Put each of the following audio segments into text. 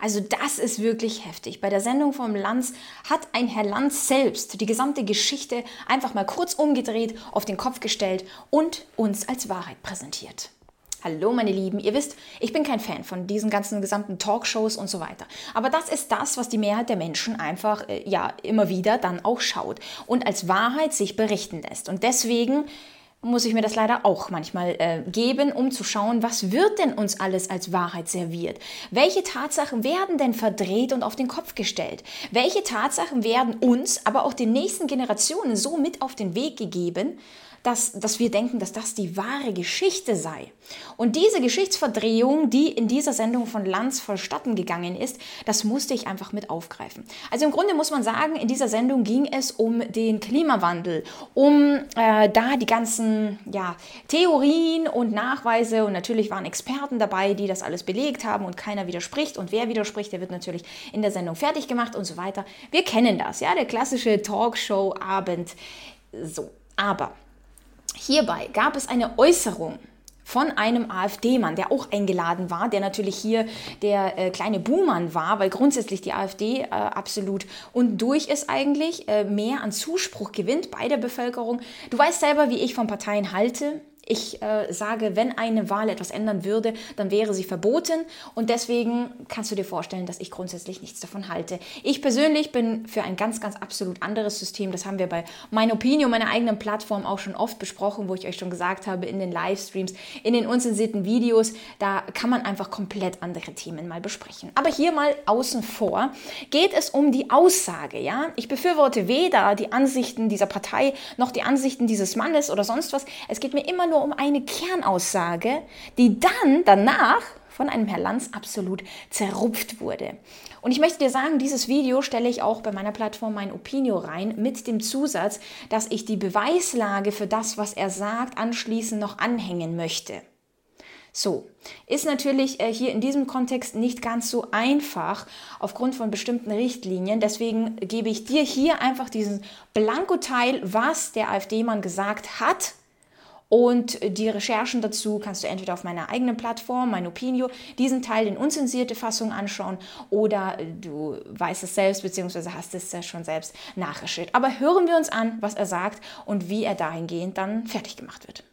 Also das ist wirklich heftig. Bei der Sendung vom Lanz hat ein Herr Lanz selbst die gesamte Geschichte einfach mal kurz umgedreht, auf den Kopf gestellt und uns als Wahrheit präsentiert. Hallo meine Lieben, ihr wisst, ich bin kein Fan von diesen ganzen gesamten Talkshows und so weiter. Aber das ist das, was die Mehrheit der Menschen einfach äh, ja immer wieder dann auch schaut und als Wahrheit sich berichten lässt. Und deswegen muss ich mir das leider auch manchmal äh, geben, um zu schauen, was wird denn uns alles als Wahrheit serviert? Welche Tatsachen werden denn verdreht und auf den Kopf gestellt? Welche Tatsachen werden uns, aber auch den nächsten Generationen so mit auf den Weg gegeben, dass, dass wir denken, dass das die wahre Geschichte sei. Und diese Geschichtsverdrehung, die in dieser Sendung von Lanz vollstatten gegangen ist, das musste ich einfach mit aufgreifen. Also im Grunde muss man sagen, in dieser Sendung ging es um den Klimawandel, um äh, da die ganzen ja, Theorien und Nachweise und natürlich waren Experten dabei, die das alles belegt haben und keiner widerspricht und wer widerspricht, der wird natürlich in der Sendung fertig gemacht und so weiter. Wir kennen das, ja, der klassische Talkshow-Abend. So, aber Hierbei gab es eine Äußerung von einem AfD-Mann, der auch eingeladen war, der natürlich hier der äh, kleine Buhmann war, weil grundsätzlich die AfD äh, absolut und durch ist eigentlich, äh, mehr an Zuspruch gewinnt bei der Bevölkerung. Du weißt selber, wie ich von Parteien halte. Ich äh, sage, wenn eine Wahl etwas ändern würde, dann wäre sie verboten. Und deswegen kannst du dir vorstellen, dass ich grundsätzlich nichts davon halte. Ich persönlich bin für ein ganz, ganz absolut anderes System. Das haben wir bei Mein Opinion, meiner eigenen Plattform, auch schon oft besprochen, wo ich euch schon gesagt habe, in den Livestreams, in den unzensierten Videos, da kann man einfach komplett andere Themen mal besprechen. Aber hier mal außen vor geht es um die Aussage. Ja? Ich befürworte weder die Ansichten dieser Partei noch die Ansichten dieses Mannes oder sonst was. Es geht mir immer nur nur um eine Kernaussage, die dann danach von einem Herr Lanz absolut zerrupft wurde. Und ich möchte dir sagen, dieses Video stelle ich auch bei meiner Plattform mein Opinio rein mit dem Zusatz, dass ich die Beweislage für das, was er sagt, anschließend noch anhängen möchte. So, ist natürlich äh, hier in diesem Kontext nicht ganz so einfach aufgrund von bestimmten Richtlinien. Deswegen gebe ich dir hier einfach diesen Blankoteil, was der AfD-Mann gesagt hat und die Recherchen dazu kannst du entweder auf meiner eigenen Plattform, mein Opinio, diesen Teil in unzensierte Fassung anschauen oder du weißt es selbst bzw. hast es ja schon selbst nachrecherchiert. Aber hören wir uns an, was er sagt und wie er dahingehend dann fertig gemacht wird.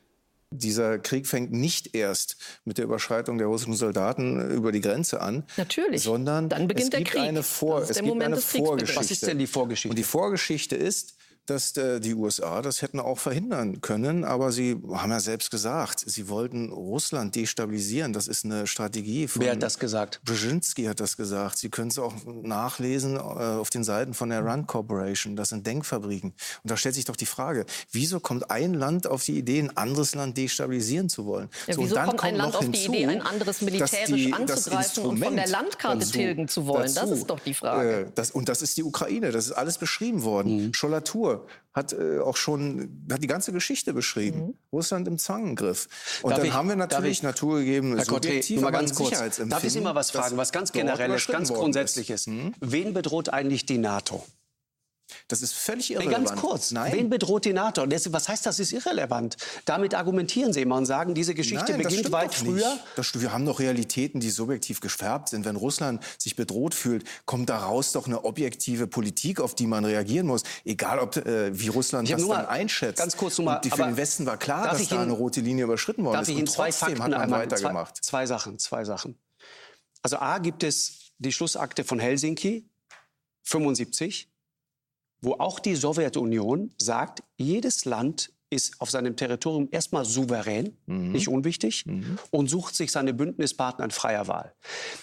Dieser Krieg fängt nicht erst mit der Überschreitung der russischen Soldaten über die Grenze an. Natürlich. Sondern dann beginnt es gibt der Krieg. eine, Vor es gibt eine Vorgeschichte. Was ist denn die Vorgeschichte? Und die Vorgeschichte ist, dass äh, die USA das hätten auch verhindern können. Aber sie haben ja selbst gesagt, sie wollten Russland destabilisieren. Das ist eine Strategie. Von Wer hat das gesagt? Brzezinski hat das gesagt. Sie können es auch nachlesen äh, auf den Seiten von der Rand Corporation. Das sind Denkfabriken. Und da stellt sich doch die Frage, wieso kommt ein Land auf die Idee, ein anderes Land destabilisieren zu wollen? Ja, so, wieso kommt, kommt ein Land auf hinzu, die Idee, ein anderes militärisch die, anzugreifen und von der Landkarte dazu, tilgen zu wollen? Dazu, das ist doch die Frage. Äh, das, und das ist die Ukraine. Das ist alles beschrieben worden. Mhm. Hat äh, auch schon hat die ganze Geschichte beschrieben. Mhm. Russland im Zwangengriff. Und darf dann ich, haben wir natürlich naturgegeben Herr subjektiv, mal ganz kurz. Darf ich Sie mal was fragen, was ganz generelles, ganz grundsätzliches? Mhm. Wen bedroht eigentlich die NATO? Das ist völlig irrelevant. Ganz kurz. Nein. Wen bedroht die NATO? Was heißt, das ist irrelevant? Damit argumentieren Sie immer und sagen, diese Geschichte Nein, beginnt weit früher. Das, wir haben doch Realitäten, die subjektiv gefärbt sind. Wenn Russland sich bedroht fühlt, kommt daraus doch eine objektive Politik, auf die man reagieren muss. Egal, ob, äh, wie Russland das dann einschätzt. Ganz kurz nur mal, und für den Westen war klar, dass da eine rote Linie überschritten worden ist. Und trotzdem zwei hat man weitergemacht. Zwei, zwei Sachen, zwei Sachen. Also A gibt es die Schlussakte von Helsinki, 75 wo auch die Sowjetunion sagt, jedes Land ist auf seinem Territorium erstmal souverän, mhm. nicht unwichtig, mhm. und sucht sich seine Bündnispartner in freier Wahl.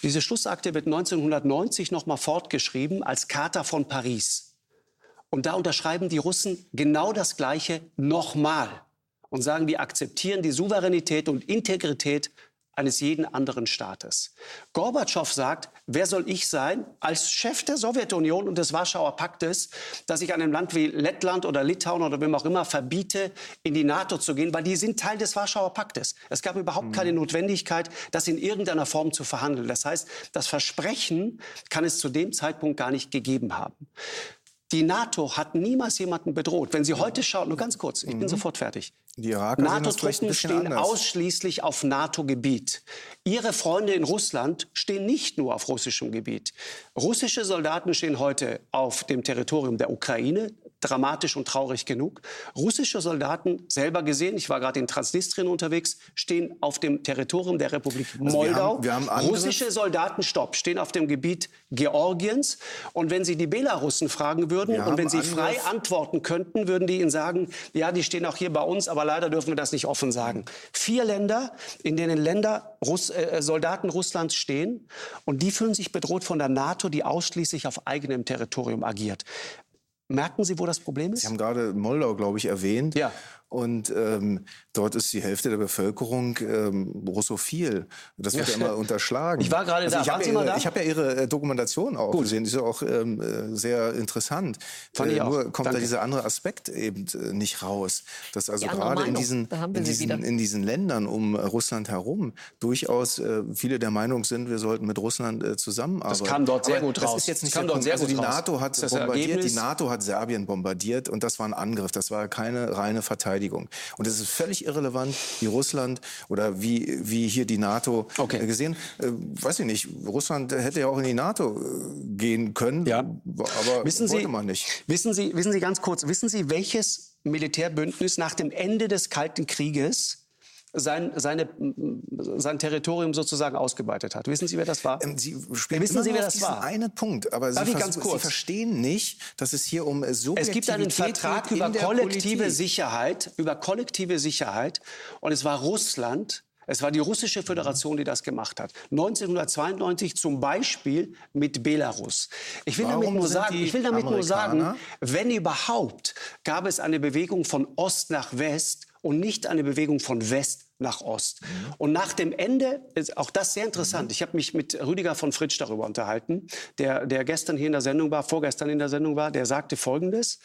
Diese Schlussakte wird 1990 nochmal fortgeschrieben als Charta von Paris. Und da unterschreiben die Russen genau das Gleiche nochmal und sagen, wir akzeptieren die Souveränität und Integrität eines jeden anderen Staates. Gorbatschow sagt, wer soll ich sein als Chef der Sowjetunion und des Warschauer Paktes, dass ich einem Land wie Lettland oder Litauen oder wem auch immer verbiete, in die NATO zu gehen, weil die sind Teil des Warschauer Paktes. Es gab überhaupt mhm. keine Notwendigkeit, das in irgendeiner Form zu verhandeln. Das heißt, das Versprechen kann es zu dem Zeitpunkt gar nicht gegeben haben. Die NATO hat niemals jemanden bedroht. Wenn Sie heute schauen, nur ganz kurz, ich bin mhm. sofort fertig. Die Iraker NATO-Truppen stehen anders. ausschließlich auf NATO-Gebiet. Ihre Freunde in Russland stehen nicht nur auf russischem Gebiet. Russische Soldaten stehen heute auf dem Territorium der Ukraine, dramatisch und traurig genug. Russische Soldaten, selber gesehen, ich war gerade in Transnistrien unterwegs, stehen auf dem Territorium der Republik also Moldau. Wir haben, wir haben Russische Soldaten, stopp, stehen auf dem Gebiet Georgiens. Und wenn Sie die Belarussen fragen würden wir und wenn Sie frei antworten könnten, würden die Ihnen sagen, ja, die stehen auch hier bei uns, aber leider dürfen wir das nicht offen sagen. Vier Länder, in denen Länder, Russ, äh, Soldaten Russlands stehen und die fühlen sich bedroht von der NATO, die ausschließlich auf eigenem Territorium agiert. Merken Sie, wo das Problem ist? Sie haben gerade Moldau, glaube ich, erwähnt. Ja. Und ähm, dort ist die Hälfte der Bevölkerung ähm, russophil. Das wird ja, immer unterschlagen. Ich war gerade also da. Ich habe ja, ihre, hab ja Ihre äh, Dokumentation auch Gut. gesehen. Die ist ja auch ähm, äh, sehr interessant. Fand äh, ich auch. Nur kommt Danke. da dieser andere Aspekt eben äh, nicht raus. Dass also gerade in diesen, in, diesen, in diesen Ländern um Russland herum durchaus äh, viele der Meinung sind, wir sollten mit Russland äh, zusammenarbeiten. Das kam dort sehr Aber gut raus. Das ist jetzt nicht das kam dort sehr also gut die NATO hat bombardiert, die NATO hat Serbien bombardiert und das war ein Angriff. Das war keine reine Verteidigung. Verteidigung. Und es ist völlig irrelevant, wie Russland oder wie, wie hier die NATO okay. Äh, gesehen. Äh, weiß ich nicht, Russland hätte ja auch in die NATO äh, gehen können, ja. aber wissen wollte Sie, man nicht. Wissen Sie, wissen Sie ganz kurz, wissen Sie, welches Militärbündnis nach dem Ende des Kalten Krieges sein, seine, sein Territorium sozusagen ausgeweitet hat. Wissen Sie, wer das war? Ähm, Sie Wissen Sie, wer das war? einen Punkt, aber Sie, ganz kurz? Sie verstehen nicht, dass es hier um Subjektivität Es gibt einen Vertrag über kollektive Politik. Sicherheit, über kollektive Sicherheit, und es war Russland, es war die russische Föderation, die das gemacht hat. 1992 zum Beispiel mit Belarus. Ich will damit, nur sagen, ich will damit nur sagen, wenn überhaupt, gab es eine Bewegung von Ost nach West und nicht eine Bewegung von West nach Ost. Mhm. Und nach dem Ende, ist auch das sehr interessant, mhm. ich habe mich mit Rüdiger von Fritsch darüber unterhalten, der, der gestern hier in der Sendung war, vorgestern in der Sendung war, der sagte Folgendes,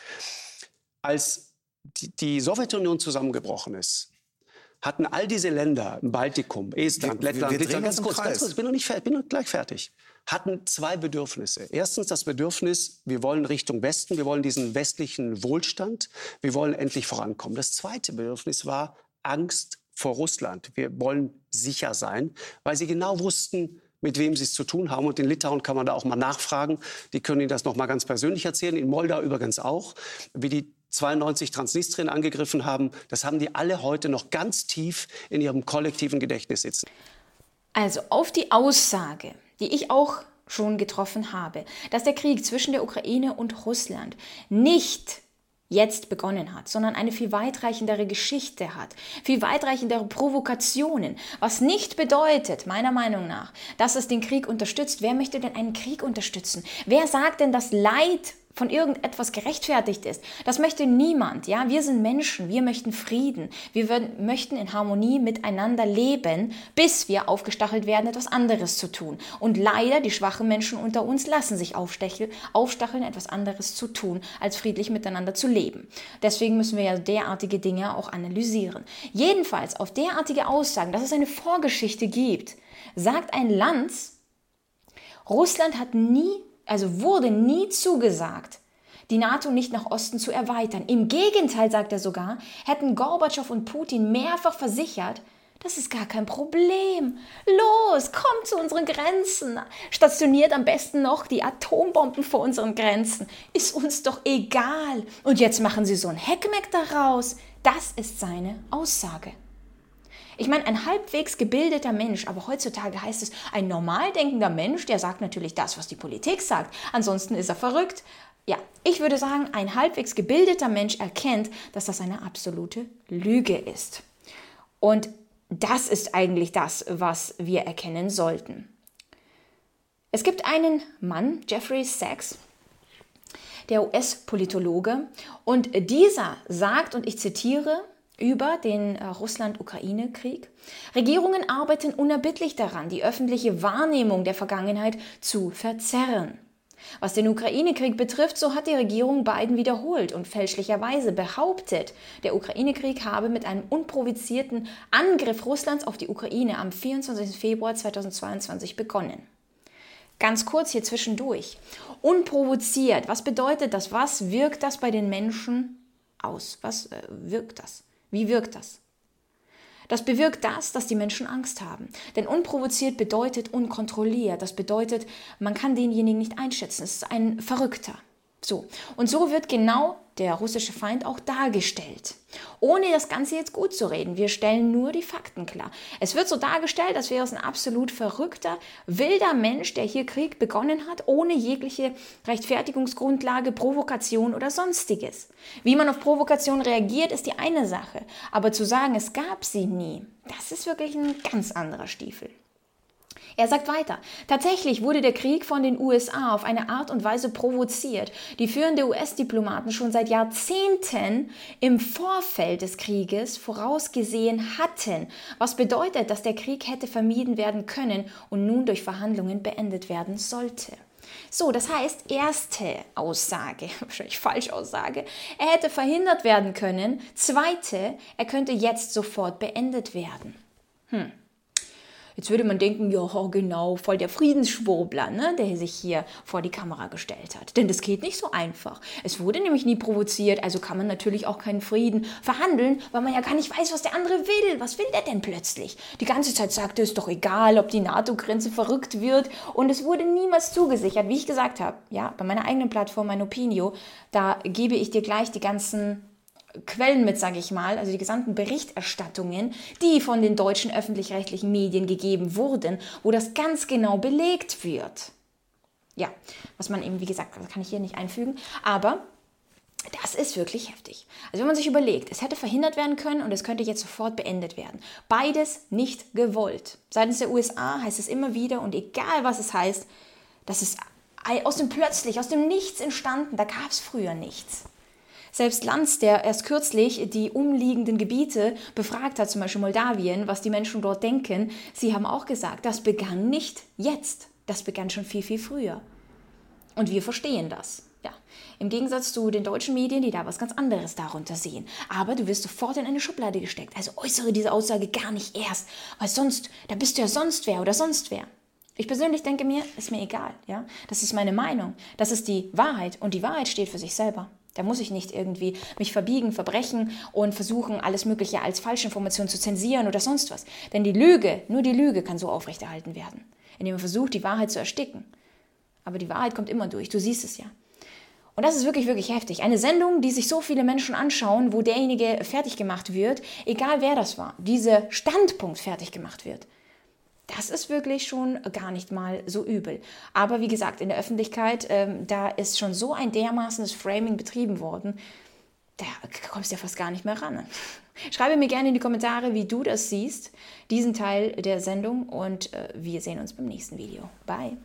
als die, die Sowjetunion zusammengebrochen ist, hatten all diese Länder im Baltikum, Estland, wir, Lettland, Litauen, ganz kurz, ganz kurz, ich bin noch, nicht, bin noch gleich fertig, hatten zwei Bedürfnisse. Erstens das Bedürfnis, wir wollen Richtung Westen, wir wollen diesen westlichen Wohlstand, wir wollen endlich vorankommen. Das zweite Bedürfnis war Angst vor Russland. Wir wollen sicher sein, weil sie genau wussten, mit wem sie es zu tun haben. Und in Litauen kann man da auch mal nachfragen. Die können Ihnen das noch mal ganz persönlich erzählen. In Moldau übrigens auch, wie die 92 Transnistrien angegriffen haben. Das haben die alle heute noch ganz tief in ihrem kollektiven Gedächtnis sitzen. Also auf die Aussage, die ich auch schon getroffen habe, dass der Krieg zwischen der Ukraine und Russland nicht jetzt begonnen hat, sondern eine viel weitreichendere Geschichte hat, viel weitreichendere Provokationen, was nicht bedeutet, meiner Meinung nach, dass es den Krieg unterstützt. Wer möchte denn einen Krieg unterstützen? Wer sagt denn, dass Leid von irgendetwas gerechtfertigt ist. Das möchte niemand. Ja, wir sind Menschen, wir möchten Frieden, wir würden, möchten in Harmonie miteinander leben, bis wir aufgestachelt werden, etwas anderes zu tun. Und leider, die schwachen Menschen unter uns lassen sich aufstacheln, aufstacheln, etwas anderes zu tun, als friedlich miteinander zu leben. Deswegen müssen wir ja derartige Dinge auch analysieren. Jedenfalls auf derartige Aussagen, dass es eine Vorgeschichte gibt, sagt ein Lanz, Russland hat nie also wurde nie zugesagt, die NATO nicht nach Osten zu erweitern. Im Gegenteil, sagt er sogar, hätten Gorbatschow und Putin mehrfach versichert, das ist gar kein Problem. Los, kommt zu unseren Grenzen. Stationiert am besten noch die Atombomben vor unseren Grenzen. Ist uns doch egal. Und jetzt machen sie so ein Heckmeck daraus. Das ist seine Aussage. Ich meine, ein halbwegs gebildeter Mensch, aber heutzutage heißt es, ein normal denkender Mensch, der sagt natürlich das, was die Politik sagt. Ansonsten ist er verrückt. Ja, ich würde sagen, ein halbwegs gebildeter Mensch erkennt, dass das eine absolute Lüge ist. Und das ist eigentlich das, was wir erkennen sollten. Es gibt einen Mann, Jeffrey Sachs, der US-Politologe, und dieser sagt, und ich zitiere, über den äh, Russland-Ukraine-Krieg. Regierungen arbeiten unerbittlich daran, die öffentliche Wahrnehmung der Vergangenheit zu verzerren. Was den Ukraine-Krieg betrifft, so hat die Regierung Biden wiederholt und fälschlicherweise behauptet, der Ukraine-Krieg habe mit einem unprovozierten Angriff Russlands auf die Ukraine am 24. Februar 2022 begonnen. Ganz kurz hier zwischendurch. Unprovoziert, was bedeutet das? Was wirkt das bei den Menschen aus? Was äh, wirkt das? Wie wirkt das? Das bewirkt das, dass die Menschen Angst haben. Denn unprovoziert bedeutet unkontrolliert. Das bedeutet, man kann denjenigen nicht einschätzen. Es ist ein Verrückter. So. Und so wird genau der russische Feind auch dargestellt. Ohne das Ganze jetzt gut zu reden. Wir stellen nur die Fakten klar. Es wird so dargestellt, als wäre es ein absolut verrückter, wilder Mensch, der hier Krieg begonnen hat, ohne jegliche Rechtfertigungsgrundlage, Provokation oder sonstiges. Wie man auf Provokation reagiert, ist die eine Sache. Aber zu sagen, es gab sie nie, das ist wirklich ein ganz anderer Stiefel. Er sagt weiter, tatsächlich wurde der Krieg von den USA auf eine Art und Weise provoziert, die führende US-Diplomaten schon seit Jahrzehnten im Vorfeld des Krieges vorausgesehen hatten, was bedeutet, dass der Krieg hätte vermieden werden können und nun durch Verhandlungen beendet werden sollte. So, das heißt, erste Aussage, wahrscheinlich Falschaussage, er hätte verhindert werden können. Zweite, er könnte jetzt sofort beendet werden. Hm. Jetzt würde man denken, ja, genau, voll der Friedensschwurbler, ne, der sich hier vor die Kamera gestellt hat. Denn das geht nicht so einfach. Es wurde nämlich nie provoziert, also kann man natürlich auch keinen Frieden verhandeln, weil man ja gar nicht weiß, was der andere will. Was will der denn plötzlich? Die ganze Zeit sagte es doch egal, ob die NATO-Grenze verrückt wird. Und es wurde niemals zugesichert, wie ich gesagt habe. Ja, bei meiner eigenen Plattform, mein Opinio, da gebe ich dir gleich die ganzen Quellen mit, sage ich mal, also die gesamten Berichterstattungen, die von den deutschen öffentlich-rechtlichen Medien gegeben wurden, wo das ganz genau belegt wird. Ja, was man eben, wie gesagt, das kann ich hier nicht einfügen, aber das ist wirklich heftig. Also wenn man sich überlegt, es hätte verhindert werden können und es könnte jetzt sofort beendet werden. Beides nicht gewollt. Seitens der USA heißt es immer wieder und egal was es heißt, das ist aus dem Plötzlich, aus dem Nichts entstanden, da gab es früher nichts. Selbst Lanz, der erst kürzlich die umliegenden Gebiete befragt hat, zum Beispiel Moldawien, was die Menschen dort denken, sie haben auch gesagt, das begann nicht jetzt, das begann schon viel, viel früher. Und wir verstehen das. Ja, im Gegensatz zu den deutschen Medien, die da was ganz anderes darunter sehen. Aber du wirst sofort in eine Schublade gesteckt. Also äußere diese Aussage gar nicht erst, weil sonst, da bist du ja sonst wer oder sonst wer. Ich persönlich denke mir, ist mir egal, ja. Das ist meine Meinung. Das ist die Wahrheit und die Wahrheit steht für sich selber. Da muss ich nicht irgendwie mich verbiegen, verbrechen und versuchen, alles Mögliche als Falschinformation zu zensieren oder sonst was. Denn die Lüge, nur die Lüge kann so aufrechterhalten werden, indem man versucht, die Wahrheit zu ersticken. Aber die Wahrheit kommt immer durch, du siehst es ja. Und das ist wirklich, wirklich heftig. Eine Sendung, die sich so viele Menschen anschauen, wo derjenige fertig gemacht wird, egal wer das war, dieser Standpunkt fertig gemacht wird das ist wirklich schon gar nicht mal so übel. Aber wie gesagt, in der Öffentlichkeit, ähm, da ist schon so ein dermaßenes Framing betrieben worden, da kommst du ja fast gar nicht mehr ran. Schreibe mir gerne in die Kommentare, wie du das siehst, diesen Teil der Sendung und äh, wir sehen uns beim nächsten Video. Bye!